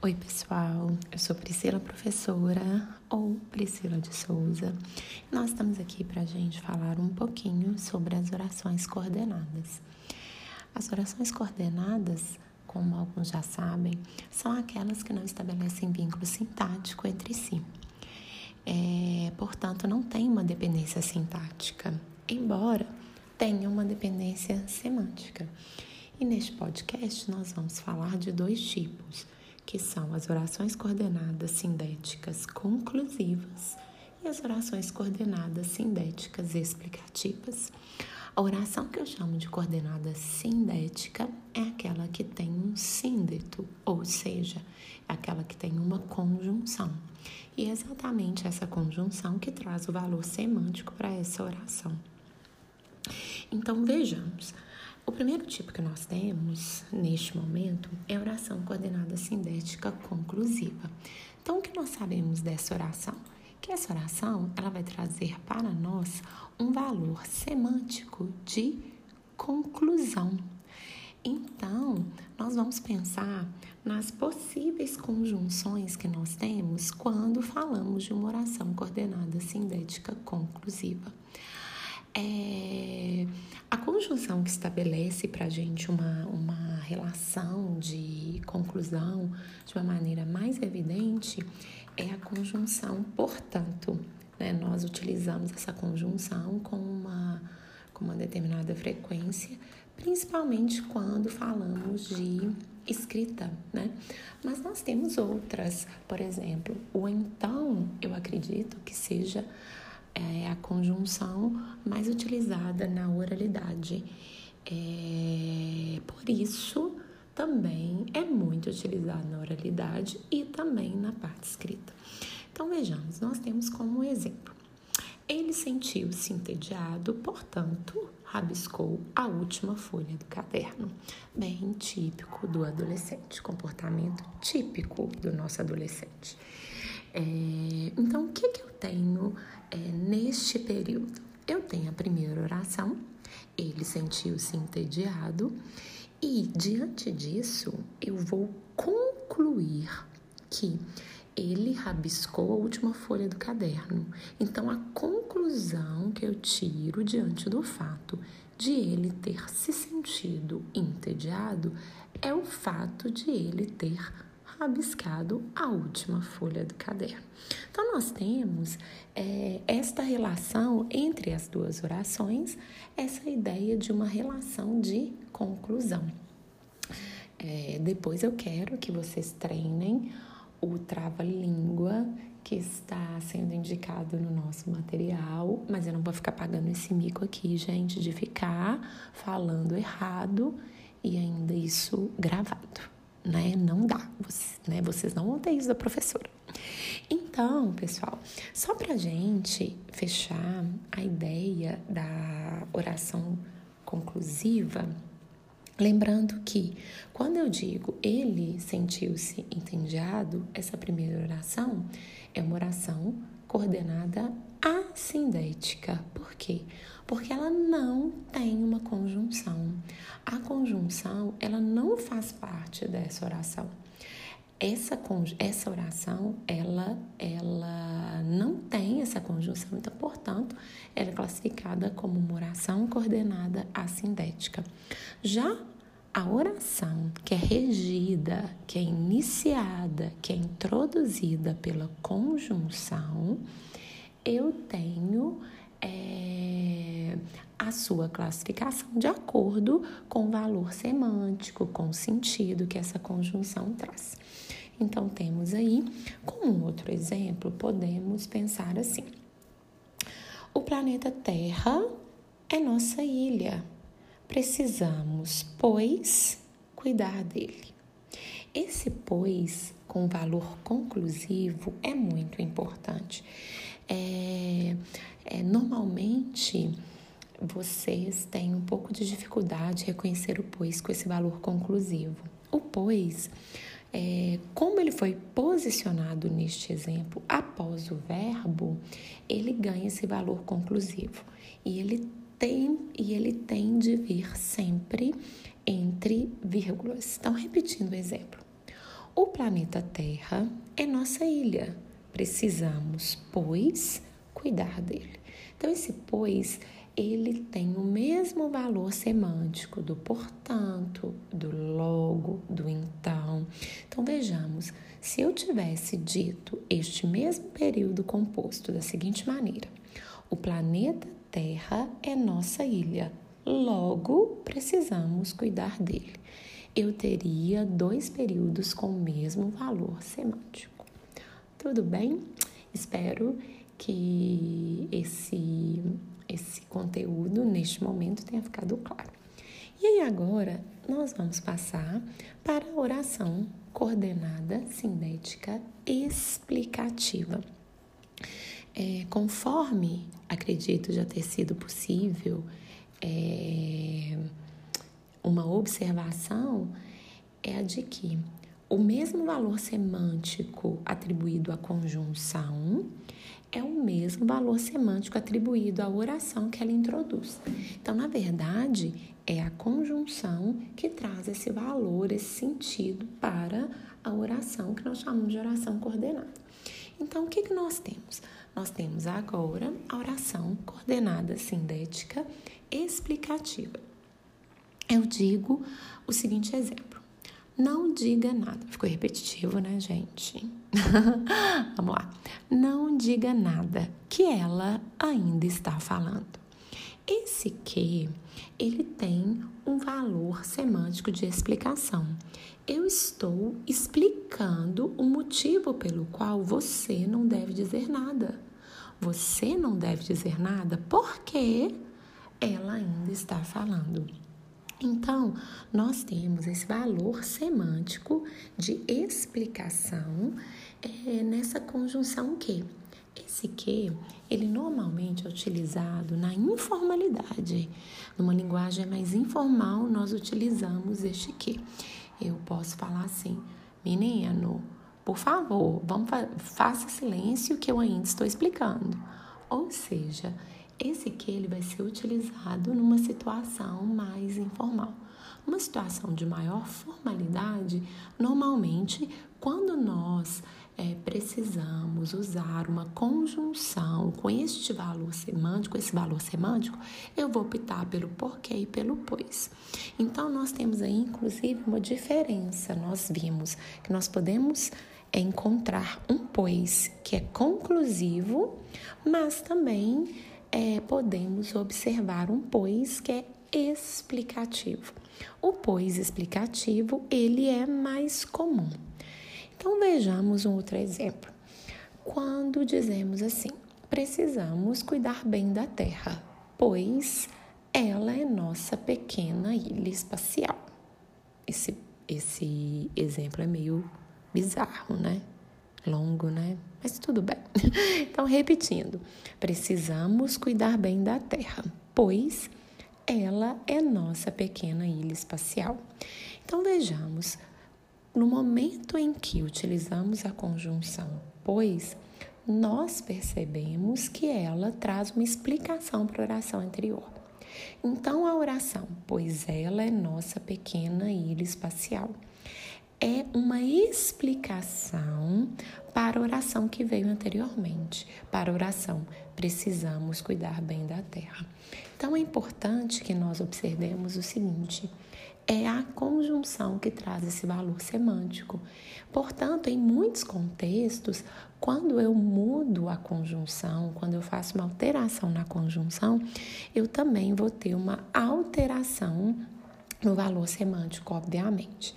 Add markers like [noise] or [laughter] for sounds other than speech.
Oi, pessoal. Eu sou Priscila Professora ou Priscila de Souza. Nós estamos aqui para a gente falar um pouquinho sobre as orações coordenadas. As orações coordenadas, como alguns já sabem, são aquelas que não estabelecem vínculo sintático entre si. É, portanto, não tem uma dependência sintática, embora tenha uma dependência semântica. E neste podcast nós vamos falar de dois tipos que são as orações coordenadas sindéticas conclusivas e as orações coordenadas sindéticas explicativas. A oração que eu chamo de coordenada sindética é aquela que tem um síndeto, ou seja, é aquela que tem uma conjunção. E é exatamente essa conjunção que traz o valor semântico para essa oração. Então vejamos. O primeiro tipo que nós temos neste momento é a oração coordenada sindética conclusiva. Então, o que nós sabemos dessa oração? Que essa oração ela vai trazer para nós um valor semântico de conclusão. Então, nós vamos pensar nas possíveis conjunções que nós temos quando falamos de uma oração coordenada sindética conclusiva. É, a conjunção que estabelece para a gente uma, uma relação de conclusão de uma maneira mais evidente é a conjunção portanto. Né? Nós utilizamos essa conjunção com uma, com uma determinada frequência, principalmente quando falamos de escrita, né? Mas nós temos outras, por exemplo, o então, eu acredito que seja é a conjunção mais utilizada na oralidade. É, por isso, também é muito utilizado na oralidade e também na parte escrita. Então, vejamos, nós temos como exemplo. Ele sentiu-se entediado, portanto, rabiscou a última folha do caderno. Bem típico do adolescente, comportamento típico do nosso adolescente. É, então, o que, que eu tenho é, neste período? Eu tenho a primeira oração, ele sentiu-se entediado, e diante disso eu vou concluir que ele rabiscou a última folha do caderno. Então, a conclusão que eu tiro diante do fato de ele ter se sentido entediado é o fato de ele ter rabiscado a última folha do caderno. Então, nós temos é, esta relação entre as duas orações, essa ideia de uma relação de conclusão. É, depois eu quero que vocês treinem o trava-língua que está sendo indicado no nosso material, mas eu não vou ficar pagando esse mico aqui, gente, de ficar falando errado e ainda isso gravado né? Não dá, vocês, né? Vocês não vão ter isso da professora. Então, pessoal, só pra gente fechar a ideia da oração conclusiva, lembrando que quando eu digo ele sentiu-se entediado, essa primeira oração é uma oração coordenada assindética. Por quê? Porque ela não tem uma conjunção. A conjunção, ela não faz parte dessa oração. Essa, essa oração, ela, ela não tem essa conjunção, então, portanto, ela é classificada como uma oração coordenada assindética. Já a oração que é regida, que é iniciada, que é introduzida pela conjunção, eu tenho é, a sua classificação de acordo com o valor semântico, com o sentido que essa conjunção traz. Então, temos aí, como outro exemplo, podemos pensar assim: o planeta Terra é nossa ilha. Precisamos, pois, cuidar dele. Esse pois com valor conclusivo é muito importante. É, é, normalmente vocês têm um pouco de dificuldade de reconhecer o pois com esse valor conclusivo. O pois, é, como ele foi posicionado neste exemplo após o verbo, ele ganha esse valor conclusivo e ele tem e ele tem de vir sempre entre vírgulas. Então, repetindo o exemplo. O planeta Terra é nossa ilha. Precisamos, pois, cuidar dele. Então, esse pois, ele tem o mesmo valor semântico do portanto, do logo, do então. Então, vejamos, se eu tivesse dito este mesmo período composto da seguinte maneira: o planeta Terra é nossa ilha, logo precisamos cuidar dele. Eu teria dois períodos com o mesmo valor semântico. Tudo bem? Espero que esse, esse conteúdo neste momento tenha ficado claro. E aí agora nós vamos passar para a oração coordenada sintética explicativa. É, conforme acredito já ter sido possível é, uma observação, é a de que o mesmo valor semântico atribuído à conjunção é o mesmo valor semântico atribuído à oração que ela introduz. Então, na verdade, é a conjunção que traz esse valor, esse sentido para a oração que nós chamamos de oração coordenada. Então, o que, que nós temos? Nós temos agora a oração coordenada sintética explicativa. Eu digo o seguinte exemplo: não diga nada. Ficou repetitivo, né, gente? [laughs] Vamos lá. Não diga nada que ela ainda está falando. Esse que, ele tem um valor semântico de explicação. Eu estou explicando o motivo pelo qual você não deve dizer nada. Você não deve dizer nada porque ela ainda está falando. Então, nós temos esse valor semântico de explicação é, nessa conjunção que. Esse que, ele normalmente é utilizado na informalidade. Numa linguagem mais informal, nós utilizamos este que. Eu posso falar assim, menino, por favor, vamos fa faça silêncio que eu ainda estou explicando. Ou seja, esse que ele vai ser utilizado numa situação mais informal. Uma situação de maior formalidade, normalmente, quando nós é, precisamos usar uma conjunção com este valor semântico, esse valor semântico, eu vou optar pelo porquê e pelo pois. Então, nós temos aí, inclusive, uma diferença. Nós vimos que nós podemos é, encontrar um pois que é conclusivo, mas também é, podemos observar um pois que é explicativo. O pois explicativo, ele é mais comum. Então vejamos um outro exemplo. Quando dizemos assim: precisamos cuidar bem da Terra, pois ela é nossa pequena ilha espacial. Esse, esse exemplo é meio bizarro, né? Longo, né? Mas tudo bem. [laughs] Então, repetindo, precisamos cuidar bem da Terra, pois ela é nossa pequena ilha espacial. Então, vejamos, no momento em que utilizamos a conjunção pois, nós percebemos que ela traz uma explicação para a oração anterior. Então, a oração, pois ela é nossa pequena ilha espacial é uma explicação para a oração que veio anteriormente. Para a oração, precisamos cuidar bem da terra. Então é importante que nós observemos o seguinte: é a conjunção que traz esse valor semântico. Portanto, em muitos contextos, quando eu mudo a conjunção, quando eu faço uma alteração na conjunção, eu também vou ter uma alteração no valor semântico, obviamente.